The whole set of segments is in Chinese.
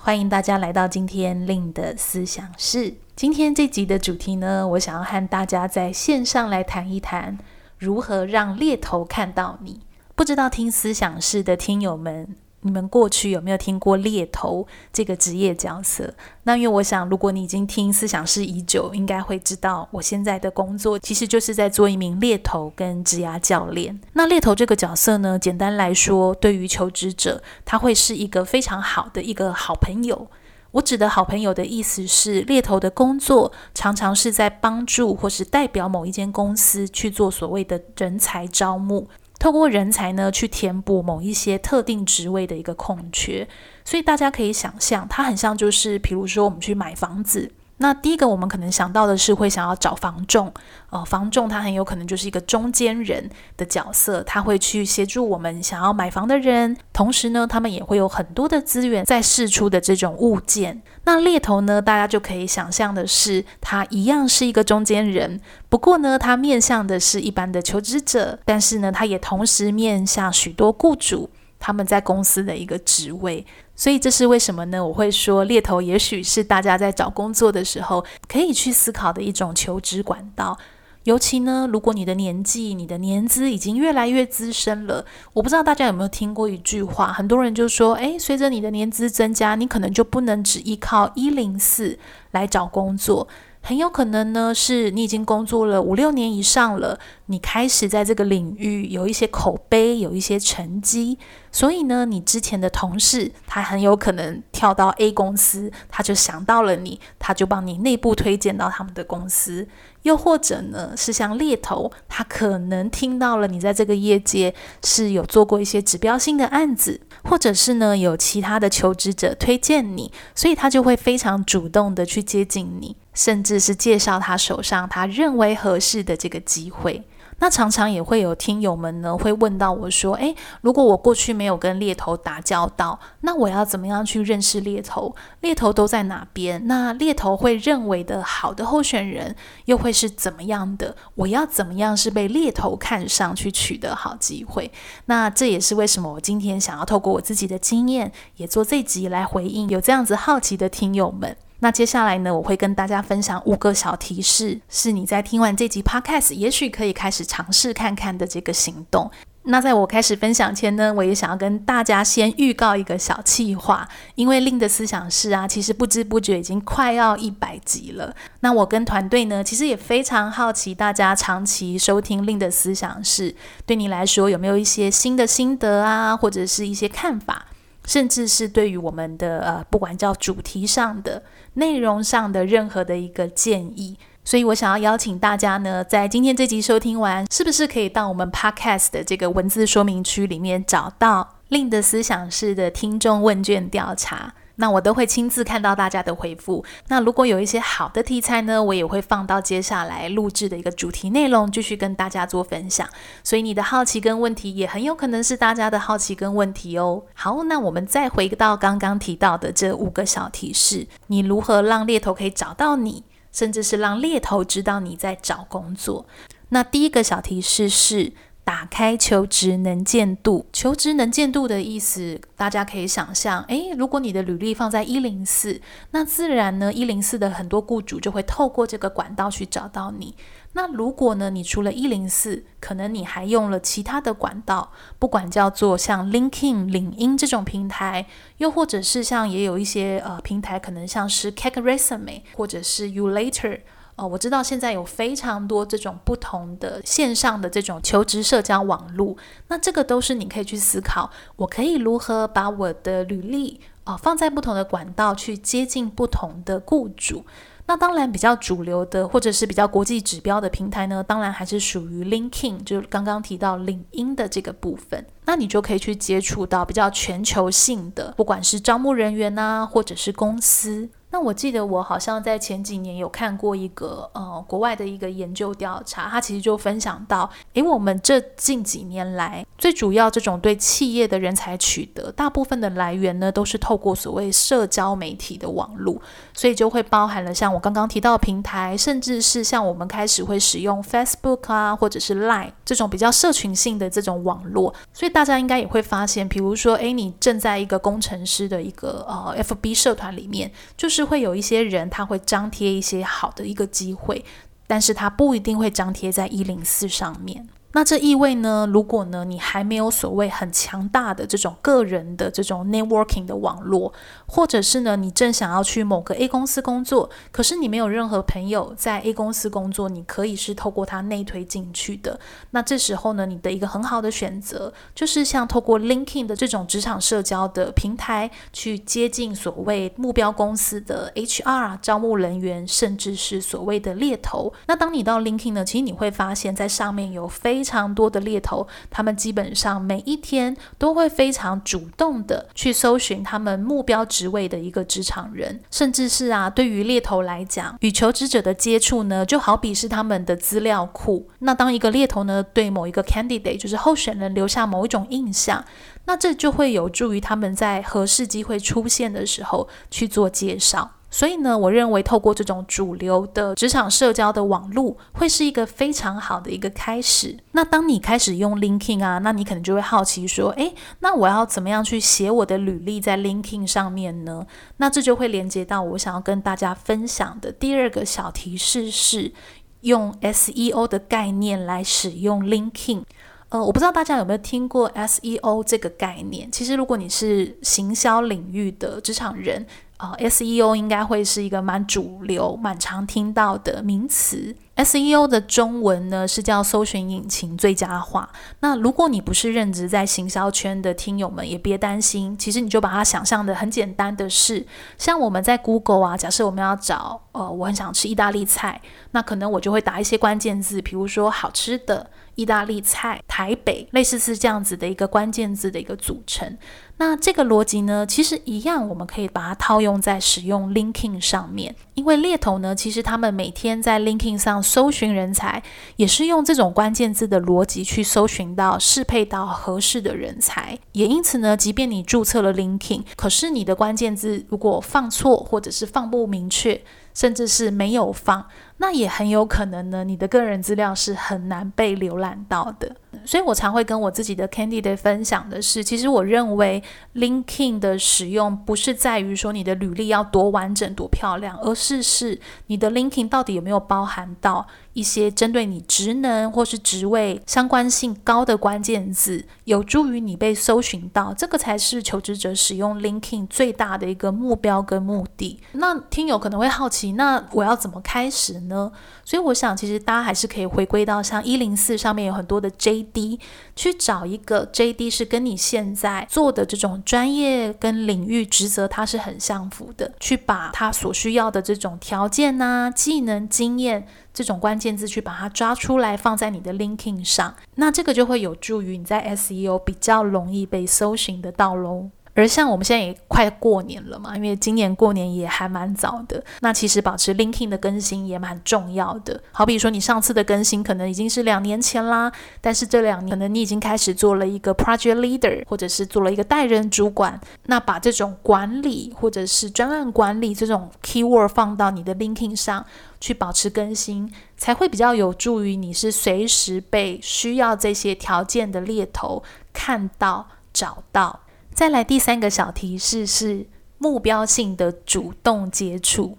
欢迎大家来到今天令的思想室。今天这集的主题呢，我想要和大家在线上来谈一谈，如何让猎头看到你。不知道听思想室的听友们，你们过去有没有听过猎头这个职业角色？那因为我想，如果你已经听思想室已久，应该会知道，我现在的工作其实就是在做一名猎头跟职涯教练。那猎头这个角色呢，简单来说，对于求职者，他会是一个非常好的一个好朋友。我指的好朋友的意思是，猎头的工作常常是在帮助或是代表某一间公司去做所谓的人才招募。透过人才呢，去填补某一些特定职位的一个空缺，所以大家可以想象，它很像就是，比如说我们去买房子。那第一个我们可能想到的是会想要找房仲，呃，房仲他很有可能就是一个中间人的角色，他会去协助我们想要买房的人，同时呢，他们也会有很多的资源在试出的这种物件。那猎头呢，大家就可以想象的是，他一样是一个中间人，不过呢，他面向的是一般的求职者，但是呢，他也同时面向许多雇主。他们在公司的一个职位，所以这是为什么呢？我会说猎头也许是大家在找工作的时候可以去思考的一种求职管道。尤其呢，如果你的年纪、你的年资已经越来越资深了，我不知道大家有没有听过一句话，很多人就说：“诶，随着你的年资增加，你可能就不能只依靠一零四来找工作。”很有可能呢，是你已经工作了五六年以上了，你开始在这个领域有一些口碑，有一些成绩，所以呢，你之前的同事他很有可能跳到 A 公司，他就想到了你，他就帮你内部推荐到他们的公司。又或者呢，是像猎头，他可能听到了你在这个业界是有做过一些指标性的案子，或者是呢，有其他的求职者推荐你，所以他就会非常主动的去接近你。甚至是介绍他手上他认为合适的这个机会。那常常也会有听友们呢会问到我说：“诶，如果我过去没有跟猎头打交道，那我要怎么样去认识猎头？猎头都在哪边？那猎头会认为的好的候选人又会是怎么样的？我要怎么样是被猎头看上去取得好机会？那这也是为什么我今天想要透过我自己的经验，也做这集来回应有这样子好奇的听友们。”那接下来呢，我会跟大家分享五个小提示，是你在听完这集 Podcast，也许可以开始尝试看看的这个行动。那在我开始分享前呢，我也想要跟大家先预告一个小计划，因为令的思想是啊，其实不知不觉已经快要一百集了。那我跟团队呢，其实也非常好奇，大家长期收听令的思想是，对你来说有没有一些新的心得啊，或者是一些看法？甚至是对于我们的呃，不管叫主题上的、内容上的任何的一个建议，所以我想要邀请大家呢，在今天这集收听完，是不是可以到我们 Podcast 的这个文字说明区里面找到令的思想式的听众问卷调查？那我都会亲自看到大家的回复。那如果有一些好的题材呢，我也会放到接下来录制的一个主题内容，继续跟大家做分享。所以你的好奇跟问题也很有可能是大家的好奇跟问题哦。好，那我们再回到刚刚提到的这五个小提示，你如何让猎头可以找到你，甚至是让猎头知道你在找工作？那第一个小提示是。打开求职能见度，求职能见度的意思，大家可以想象，诶，如果你的履历放在一零四，那自然呢，一零四的很多雇主就会透过这个管道去找到你。那如果呢，你除了一零四，可能你还用了其他的管道，不管叫做像 LinkedIn、领英这种平台，又或者是像也有一些呃平台，可能像是 Cake Resume 或者是 You Later。哦，我知道现在有非常多这种不同的线上的这种求职社交网络，那这个都是你可以去思考，我可以如何把我的履历啊、哦、放在不同的管道去接近不同的雇主。那当然比较主流的或者是比较国际指标的平台呢，当然还是属于 l i n k i n g 就是刚刚提到领英的这个部分。那你就可以去接触到比较全球性的，不管是招募人员呐、或者是公司。那我记得我好像在前几年有看过一个呃国外的一个研究调查，它其实就分享到，诶，我们这近几年来最主要这种对企业的人才取得，大部分的来源呢都是透过所谓社交媒体的网络，所以就会包含了像我刚刚提到的平台，甚至是像我们开始会使用 Facebook 啊，或者是 Line 这种比较社群性的这种网络，所以大家应该也会发现，比如说，诶，你正在一个工程师的一个呃 FB 社团里面，就是。是会有一些人，他会张贴一些好的一个机会，但是他不一定会张贴在一零四上面。那这意味呢，如果呢你还没有所谓很强大的这种个人的这种 networking 的网络，或者是呢你正想要去某个 A 公司工作，可是你没有任何朋友在 A 公司工作，你可以是透过他内推进去的。那这时候呢，你的一个很好的选择就是像透过 LinkedIn 的这种职场社交的平台，去接近所谓目标公司的 HR 招募人员，甚至是所谓的猎头。那当你到 LinkedIn 呢，其实你会发现在上面有非非常多的猎头，他们基本上每一天都会非常主动的去搜寻他们目标职位的一个职场人，甚至是啊，对于猎头来讲，与求职者的接触呢，就好比是他们的资料库。那当一个猎头呢，对某一个 candidate，就是候选人留下某一种印象，那这就会有助于他们在合适机会出现的时候去做介绍。所以呢，我认为透过这种主流的职场社交的网络，会是一个非常好的一个开始。那当你开始用 LinkedIn 啊，那你可能就会好奇说，诶，那我要怎么样去写我的履历在 LinkedIn 上面呢？那这就会连接到我想要跟大家分享的第二个小提示是，用 SEO 的概念来使用 LinkedIn。呃，我不知道大家有没有听过 SEO 这个概念。其实，如果你是行销领域的职场人，呃，SEO 应该会是一个蛮主流、蛮常听到的名词。SEO 的中文呢是叫搜寻引擎最佳化。那如果你不是任职在行销圈的听友们，也别担心，其实你就把它想象的很简单的事，像我们在 Google 啊，假设我们要找，呃，我很想吃意大利菜，那可能我就会打一些关键字，比如说好吃的意大利菜、台北，类似是这样子的一个关键字的一个组成。那这个逻辑呢，其实一样，我们可以把它套用在使用 l i n k i n g 上面。因为猎头呢，其实他们每天在 l i n k i n g 上搜寻人才，也是用这种关键字的逻辑去搜寻到适配到合适的人才。也因此呢，即便你注册了 LinkedIn，可是你的关键字如果放错，或者是放不明确，甚至是没有放，那也很有可能呢，你的个人资料是很难被浏览到的。所以我常会跟我自己的 candidate 分享的是，其实我认为 linking 的使用不是在于说你的履历要多完整多漂亮，而是是你的 LinkedIn 到底有没有包含到一些针对你职能或是职位相关性高的关键字，有助于你被搜寻到，这个才是求职者使用 LinkedIn 最大的一个目标跟目的。那听友可能会好奇，那我要怎么开始呢？所以我想，其实大家还是可以回归到像一零四上面有很多的 J D 去找一个 JD 是跟你现在做的这种专业跟领域职责它是很相符的，去把它所需要的这种条件呐、技能、经验这种关键字去把它抓出来，放在你的 Linking 上，那这个就会有助于你在 SEO 比较容易被搜寻得到喽。而像我们现在也快过年了嘛，因为今年过年也还蛮早的。那其实保持 l i n k i n g 的更新也蛮重要的。好比说你上次的更新可能已经是两年前啦，但是这两年可能你已经开始做了一个 Project Leader，或者是做了一个带人主管。那把这种管理或者是专案管理这种 Keyword 放到你的 l i n k i n g 上去保持更新，才会比较有助于你是随时被需要这些条件的猎头看到找到。再来第三个小提示是目标性的主动接触。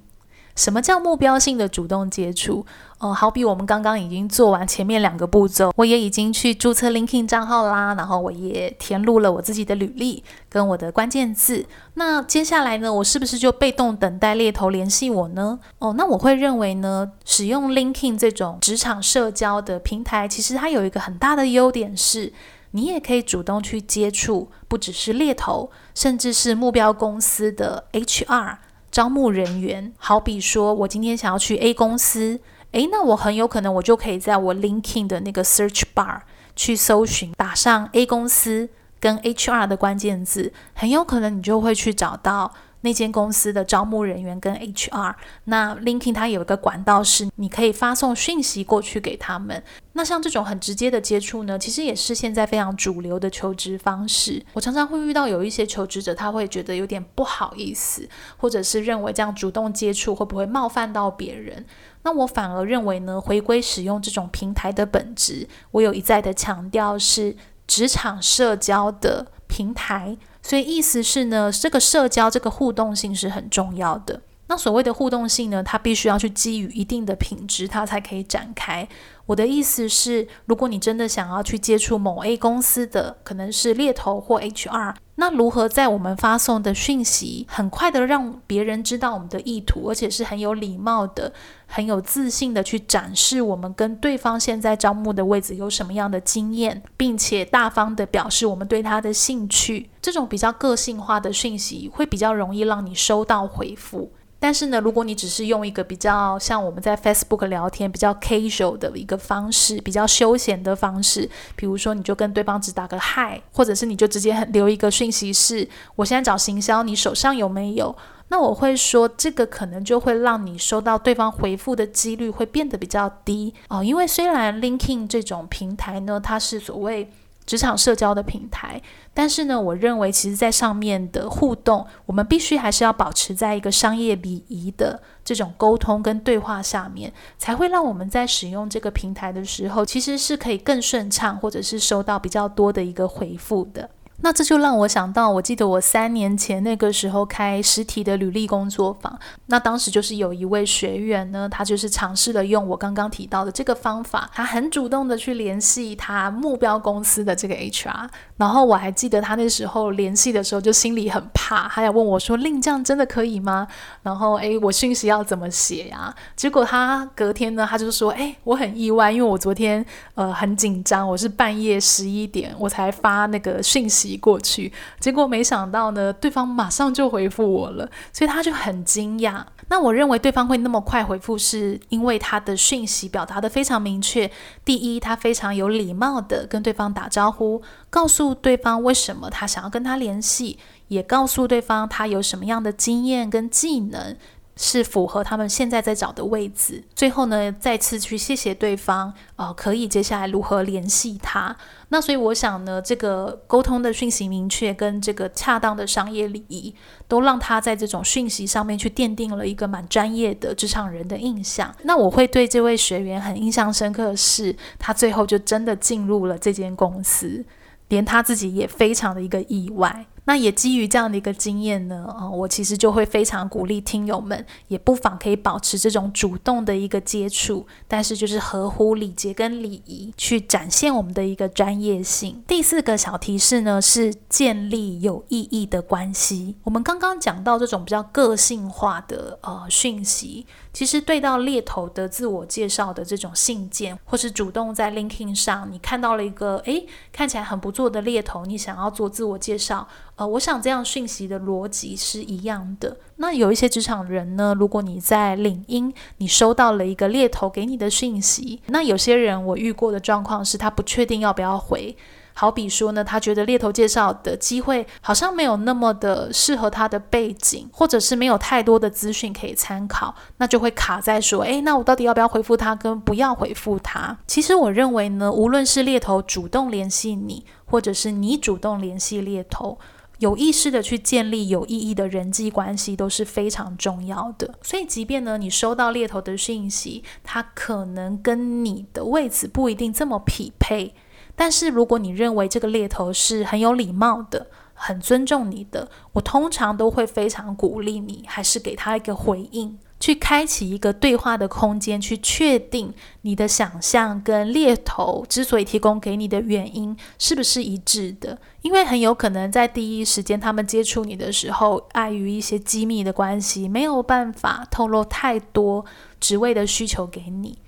什么叫目标性的主动接触？哦，好比我们刚刚已经做完前面两个步骤，我也已经去注册 LinkedIn 账号啦，然后我也填入了我自己的履历跟我的关键字。那接下来呢，我是不是就被动等待猎头联系我呢？哦，那我会认为呢，使用 LinkedIn 这种职场社交的平台，其实它有一个很大的优点是。你也可以主动去接触，不只是猎头，甚至是目标公司的 HR、招募人员，好比说我今天想要去 A 公司，诶，那我很有可能我就可以在我 LinkedIn 的那个 search bar 去搜寻，打上 A 公司跟 HR 的关键字，很有可能你就会去找到。那间公司的招募人员跟 HR，那 LinkedIn 它有一个管道是你可以发送讯息过去给他们。那像这种很直接的接触呢，其实也是现在非常主流的求职方式。我常常会遇到有一些求职者，他会觉得有点不好意思，或者是认为这样主动接触会不会冒犯到别人？那我反而认为呢，回归使用这种平台的本质，我有一再的强调是职场社交的平台。所以意思是呢，这个社交、这个互动性是很重要的。那所谓的互动性呢，它必须要去基于一定的品质，它才可以展开。我的意思是，如果你真的想要去接触某 A 公司的，可能是猎头或 HR，那如何在我们发送的讯息很快的让别人知道我们的意图，而且是很有礼貌的、很有自信的去展示我们跟对方现在招募的位置有什么样的经验，并且大方的表示我们对他的兴趣，这种比较个性化的讯息会比较容易让你收到回复。但是呢，如果你只是用一个比较像我们在 Facebook 聊天比较 casual 的一个方式，比较休闲的方式，比如说你就跟对方只打个 hi，或者是你就直接留一个讯息是“我现在找行销，你手上有没有？”那我会说这个可能就会让你收到对方回复的几率会变得比较低哦，因为虽然 LinkedIn 这种平台呢，它是所谓。职场社交的平台，但是呢，我认为其实在上面的互动，我们必须还是要保持在一个商业礼仪的这种沟通跟对话下面，才会让我们在使用这个平台的时候，其实是可以更顺畅，或者是收到比较多的一个回复的。那这就让我想到，我记得我三年前那个时候开实体的履历工作坊，那当时就是有一位学员呢，他就是尝试了用我刚刚提到的这个方法，他很主动的去联系他目标公司的这个 HR，然后我还记得他那时候联系的时候就心里很怕，他要问我说：“令这样真的可以吗？”然后诶，我讯息要怎么写呀？结果他隔天呢，他就说：“诶，我很意外，因为我昨天呃很紧张，我是半夜十一点我才发那个讯息。”过去，结果没想到呢，对方马上就回复我了，所以他就很惊讶。那我认为对方会那么快回复，是因为他的讯息表达得非常明确。第一，他非常有礼貌地跟对方打招呼，告诉对方为什么他想要跟他联系，也告诉对方他有什么样的经验跟技能。是符合他们现在在找的位置。最后呢，再次去谢谢对方，呃，可以接下来如何联系他？那所以我想呢，这个沟通的讯息明确跟这个恰当的商业礼仪，都让他在这种讯息上面去奠定了一个蛮专业的职场人的印象。那我会对这位学员很印象深刻是，他最后就真的进入了这间公司，连他自己也非常的一个意外。那也基于这样的一个经验呢，啊、我其实就会非常鼓励听友们，也不妨可以保持这种主动的一个接触，但是就是合乎礼节跟礼仪去展现我们的一个专业性。第四个小提示呢，是建立有意义的关系。我们刚刚讲到这种比较个性化的呃讯息。其实对到猎头的自我介绍的这种信件，或是主动在 LinkedIn 上，你看到了一个诶看起来很不错的猎头，你想要做自我介绍，呃，我想这样讯息的逻辑是一样的。那有一些职场人呢，如果你在领英，你收到了一个猎头给你的讯息，那有些人我遇过的状况是他不确定要不要回。好比说呢，他觉得猎头介绍的机会好像没有那么的适合他的背景，或者是没有太多的资讯可以参考，那就会卡在说，诶，那我到底要不要回复他，跟不要回复他？其实我认为呢，无论是猎头主动联系你，或者是你主动联系猎头，有意识的去建立有意义的人际关系都是非常重要的。所以，即便呢你收到猎头的讯息，他可能跟你的位置不一定这么匹配。但是如果你认为这个猎头是很有礼貌的、很尊重你的，我通常都会非常鼓励你，还是给他一个回应，去开启一个对话的空间，去确定你的想象跟猎头之所以提供给你的原因是不是一致的。因为很有可能在第一时间他们接触你的时候，碍于一些机密的关系，没有办法透露太多职位的需求给你。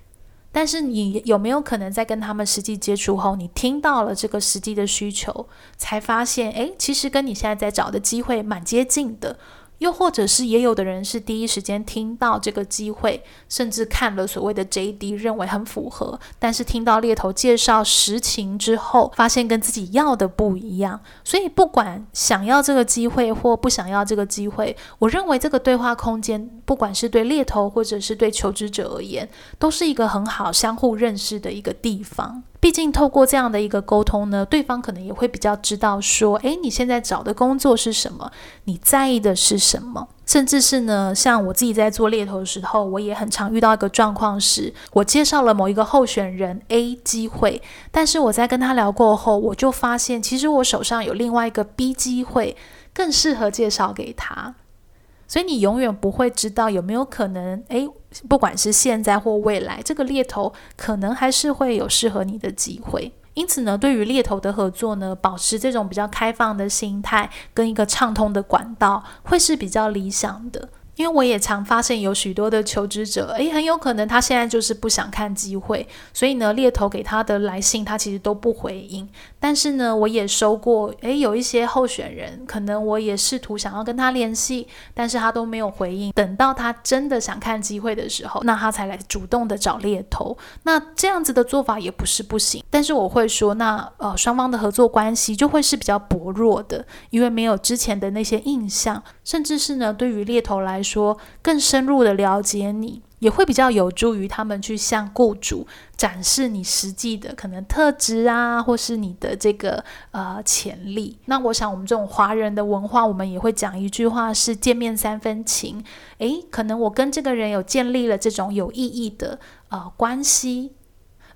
但是你有没有可能在跟他们实际接触后，你听到了这个实际的需求，才发现，诶，其实跟你现在在找的机会蛮接近的，又或者是也有的人是第一时间听到这个机会，甚至看了所谓的 JD，认为很符合，但是听到猎头介绍实情之后，发现跟自己要的不一样。所以不管想要这个机会或不想要这个机会，我认为这个对话空间，不管是对猎头或者是对求职者而言，都是一个很好相互认识的一个地方。毕竟透过这样的一个沟通呢，对方可能也会比较知道说，诶，你现在找的工作是什么？你在意的是什么？甚至是呢，像我自己在做猎头的时候，我也很常遇到一个状况是，我介绍了某一个候选人 A 机会，但是我在跟他聊过后，我就发现，其实我手上有另外一个 B 机会，更适合介绍给他。所以你永远不会知道有没有可能，诶，不管是现在或未来，这个猎头可能还是会有适合你的机会。因此呢，对于猎头的合作呢，保持这种比较开放的心态跟一个畅通的管道，会是比较理想的。因为我也常发现有许多的求职者，诶，很有可能他现在就是不想看机会，所以呢，猎头给他的来信他其实都不回应。但是呢，我也收过，诶，有一些候选人，可能我也试图想要跟他联系，但是他都没有回应。等到他真的想看机会的时候，那他才来主动的找猎头。那这样子的做法也不是不行，但是我会说，那呃，双方的合作关系就会是比较薄弱的，因为没有之前的那些印象，甚至是呢，对于猎头来说。更深入的了解你，也会比较有助于他们去向雇主展示你实际的可能特质啊，或是你的这个呃潜力。那我想，我们这种华人的文化，我们也会讲一句话是“见面三分情”。诶，可能我跟这个人有建立了这种有意义的呃关系。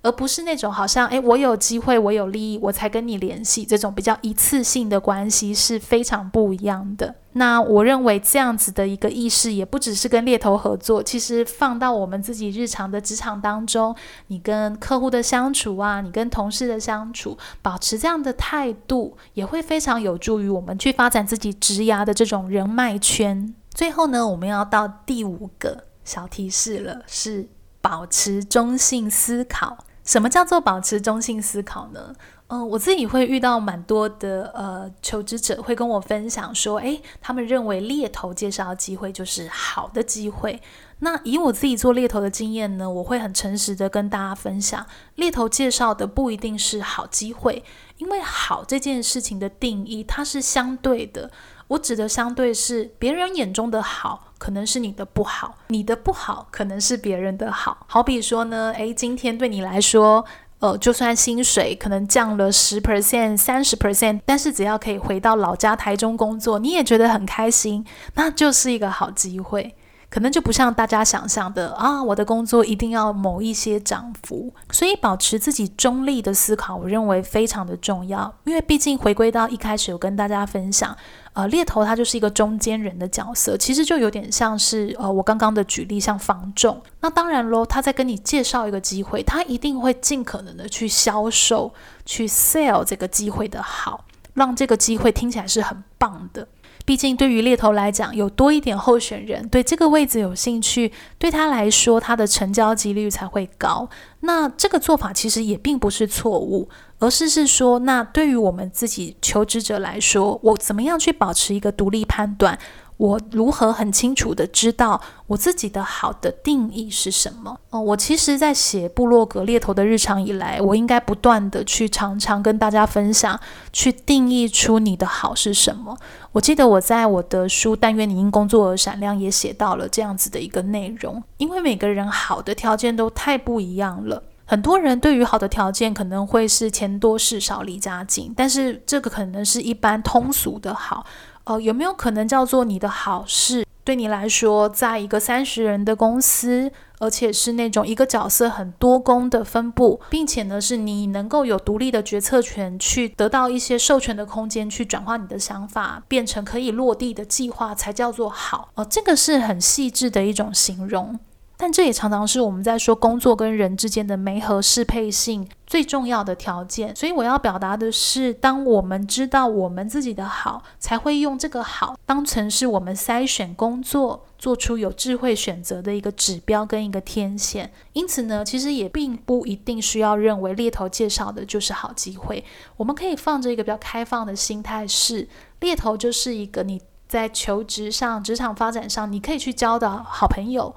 而不是那种好像诶，我有机会，我有利益，我才跟你联系，这种比较一次性的关系是非常不一样的。那我认为这样子的一个意识，也不只是跟猎头合作，其实放到我们自己日常的职场当中，你跟客户的相处啊，你跟同事的相处，保持这样的态度，也会非常有助于我们去发展自己职涯的这种人脉圈。最后呢，我们要到第五个小提示了，是保持中性思考。什么叫做保持中性思考呢？嗯、我自己会遇到蛮多的呃求职者会跟我分享说，诶，他们认为猎头介绍的机会就是好的机会。那以我自己做猎头的经验呢，我会很诚实的跟大家分享，猎头介绍的不一定是好机会，因为好这件事情的定义它是相对的。我指的相对是别人眼中的好，可能是你的不好；你的不好，可能是别人的好。好比说呢，诶，今天对你来说，呃，就算薪水可能降了十 percent、三十 percent，但是只要可以回到老家台中工作，你也觉得很开心，那就是一个好机会。可能就不像大家想象的啊，我的工作一定要某一些涨幅，所以保持自己中立的思考，我认为非常的重要。因为毕竟回归到一开始，有跟大家分享，呃，猎头他就是一个中间人的角色，其实就有点像是呃我刚刚的举例，像房仲。那当然喽，他在跟你介绍一个机会，他一定会尽可能的去销售，去 sell 这个机会的好，让这个机会听起来是很棒的。毕竟，对于猎头来讲，有多一点候选人对这个位置有兴趣，对他来说，他的成交几率才会高。那这个做法其实也并不是错误，而是是说，那对于我们自己求职者来说，我怎么样去保持一个独立判断？我如何很清楚地知道我自己的好的定义是什么？哦，我其实，在写部落格猎头的日常以来，我应该不断地去常常跟大家分享，去定义出你的好是什么。我记得我在我的书《但愿你因工作而闪亮》也写到了这样子的一个内容，因为每个人好的条件都太不一样了。很多人对于好的条件可能会是钱多事少离家近，但是这个可能是一般通俗的好。哦，有没有可能叫做你的好事？对你来说，在一个三十人的公司，而且是那种一个角色很多工的分布，并且呢，是你能够有独立的决策权，去得到一些授权的空间，去转化你的想法，变成可以落地的计划，才叫做好。哦，这个是很细致的一种形容。但这也常常是我们在说工作跟人之间的媒合适配性最重要的条件。所以我要表达的是，当我们知道我们自己的好，才会用这个好当成是我们筛选工作、做出有智慧选择的一个指标跟一个天线。因此呢，其实也并不一定需要认为猎头介绍的就是好机会。我们可以放着一个比较开放的心态，是猎头就是一个你。在求职上、职场发展上，你可以去交的好朋友。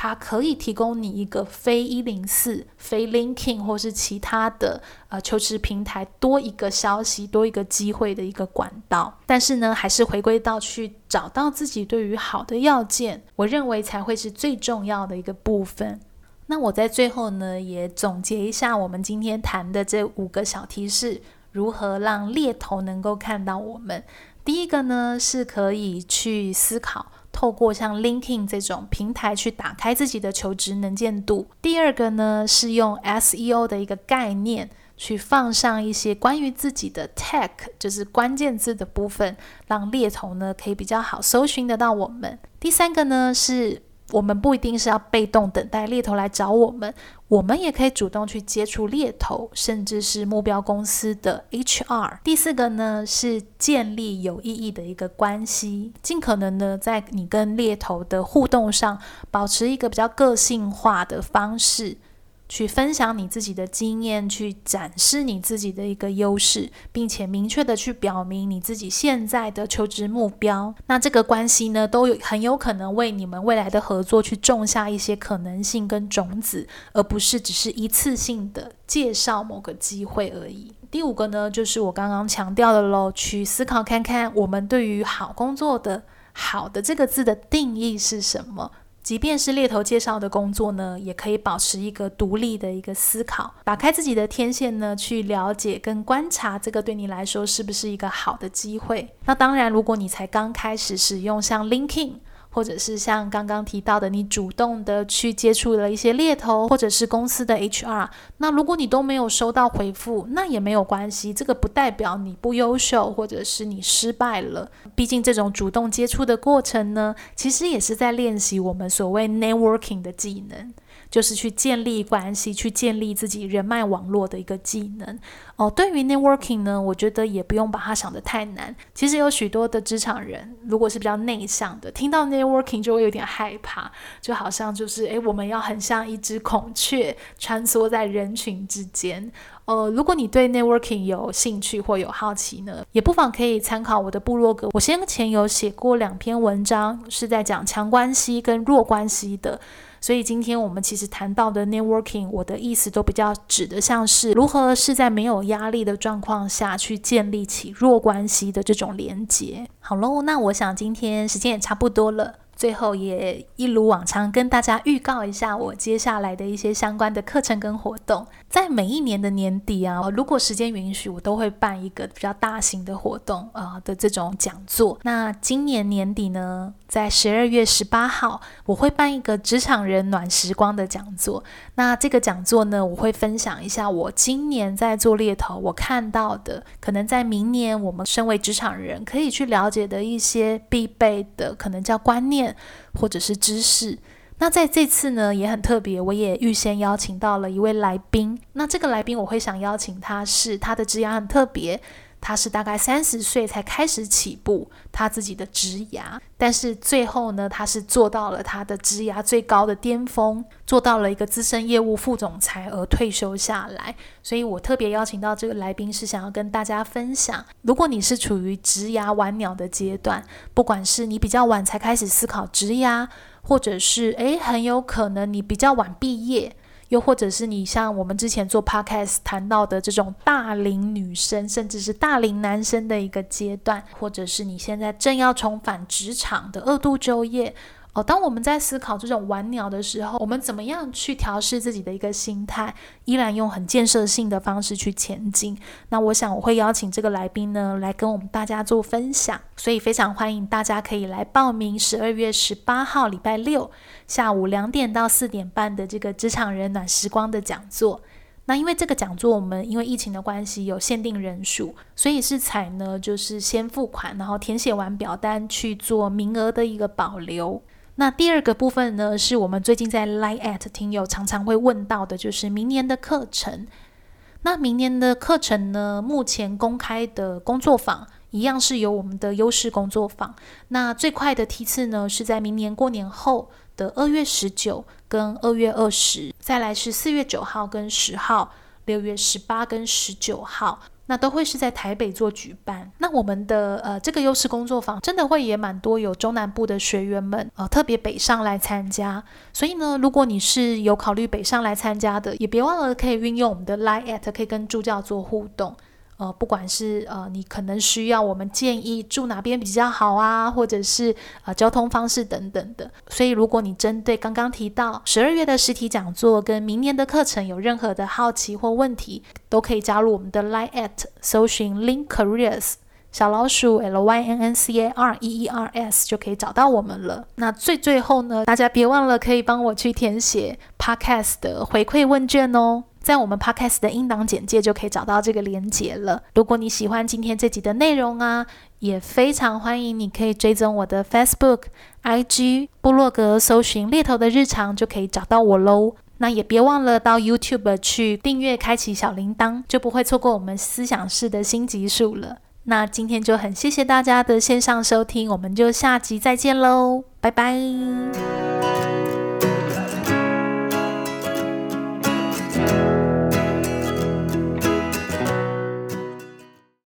它可以提供你一个非一零四、非 Linking 或是其他的呃求职平台多一个消息、多一个机会的一个管道。但是呢，还是回归到去找到自己对于好的要件，我认为才会是最重要的一个部分。那我在最后呢，也总结一下我们今天谈的这五个小提示，如何让猎头能够看到我们。第一个呢，是可以去思考。透过像 LinkedIn 这种平台去打开自己的求职能见度。第二个呢，是用 SEO 的一个概念去放上一些关于自己的 tech，就是关键字的部分，让猎头呢可以比较好搜寻得到我们。第三个呢是。我们不一定是要被动等待猎头来找我们，我们也可以主动去接触猎头，甚至是目标公司的 HR。第四个呢，是建立有意义的一个关系，尽可能呢，在你跟猎头的互动上，保持一个比较个性化的方式。去分享你自己的经验，去展示你自己的一个优势，并且明确的去表明你自己现在的求职目标。那这个关系呢，都有很有可能为你们未来的合作去种下一些可能性跟种子，而不是只是一次性的介绍某个机会而已。第五个呢，就是我刚刚强调的喽，去思考看看我们对于好工作的“好的”这个字的定义是什么。即便是猎头介绍的工作呢，也可以保持一个独立的一个思考，打开自己的天线呢，去了解跟观察这个对你来说是不是一个好的机会。那当然，如果你才刚开始使用像 LinkedIn。或者是像刚刚提到的，你主动的去接触了一些猎头，或者是公司的 HR，那如果你都没有收到回复，那也没有关系，这个不代表你不优秀，或者是你失败了。毕竟这种主动接触的过程呢，其实也是在练习我们所谓 networking 的技能。就是去建立关系，去建立自己人脉网络的一个技能哦。对于 networking 呢，我觉得也不用把它想得太难。其实有许多的职场人，如果是比较内向的，听到 networking 就会有点害怕，就好像就是诶，我们要很像一只孔雀穿梭在人群之间。呃，如果你对 networking 有兴趣或有好奇呢，也不妨可以参考我的部落格。我先前有写过两篇文章，是在讲强关系跟弱关系的。所以今天我们其实谈到的 networking，我的意思都比较指的像是如何是在没有压力的状况下去建立起弱关系的这种连接。好喽，那我想今天时间也差不多了。最后也一如往常跟大家预告一下我接下来的一些相关的课程跟活动，在每一年的年底啊，如果时间允许，我都会办一个比较大型的活动啊、的这种讲座。那今年年底呢，在十二月十八号，我会办一个职场人暖时光的讲座。那这个讲座呢，我会分享一下我今年在做猎头我看到的，可能在明年我们身为职场人可以去了解的一些必备的，可能叫观念。或者是知识，那在这次呢也很特别，我也预先邀请到了一位来宾。那这个来宾我会想邀请他是他的职涯很特别。他是大概三十岁才开始起步他自己的职涯，但是最后呢，他是做到了他的职涯最高的巅峰，做到了一个资深业务副总裁而退休下来。所以我特别邀请到这个来宾，是想要跟大家分享，如果你是处于职涯晚鸟的阶段，不管是你比较晚才开始思考职涯，或者是诶，很有可能你比较晚毕业。又或者是你像我们之前做 podcast 谈到的这种大龄女生，甚至是大龄男生的一个阶段，或者是你现在正要重返职场的二度就业。当我们在思考这种玩鸟的时候，我们怎么样去调试自己的一个心态，依然用很建设性的方式去前进？那我想我会邀请这个来宾呢，来跟我们大家做分享，所以非常欢迎大家可以来报名十二月十八号礼拜六下午两点到四点半的这个职场人暖时光的讲座。那因为这个讲座我们因为疫情的关系有限定人数，所以是采呢就是先付款，然后填写完表单去做名额的一个保留。那第二个部分呢，是我们最近在 Line at 听友常常会问到的，就是明年的课程。那明年的课程呢，目前公开的工作坊一样是由我们的优势工作坊。那最快的梯次呢，是在明年过年后的二月十九跟二月二十，再来是四月九号跟十号，六月十八跟十九号。那都会是在台北做举办。那我们的呃这个优势工作坊真的会也蛮多有中南部的学员们呃特别北上来参加。所以呢，如果你是有考虑北上来参加的，也别忘了可以运用我们的 Line@ at，可以跟助教做互动。呃，不管是呃，你可能需要我们建议住哪边比较好啊，或者是呃交通方式等等的。所以，如果你针对刚刚提到十二月的实体讲座跟明年的课程有任何的好奇或问题，都可以加入我们的 Line@ 搜寻 Link Careers 小老鼠 L Y N N C A R E E R S 就可以找到我们了。那最最后呢，大家别忘了可以帮我去填写 Podcast 的回馈问卷哦。在我们 Podcast 的音档简介就可以找到这个连结了。如果你喜欢今天这集的内容啊，也非常欢迎你可以追踪我的 Facebook、IG、部落格，搜寻猎头的日常就可以找到我喽。那也别忘了到 YouTube 去订阅、开启小铃铛，就不会错过我们思想室的新集数了。那今天就很谢谢大家的线上收听，我们就下集再见喽，拜拜。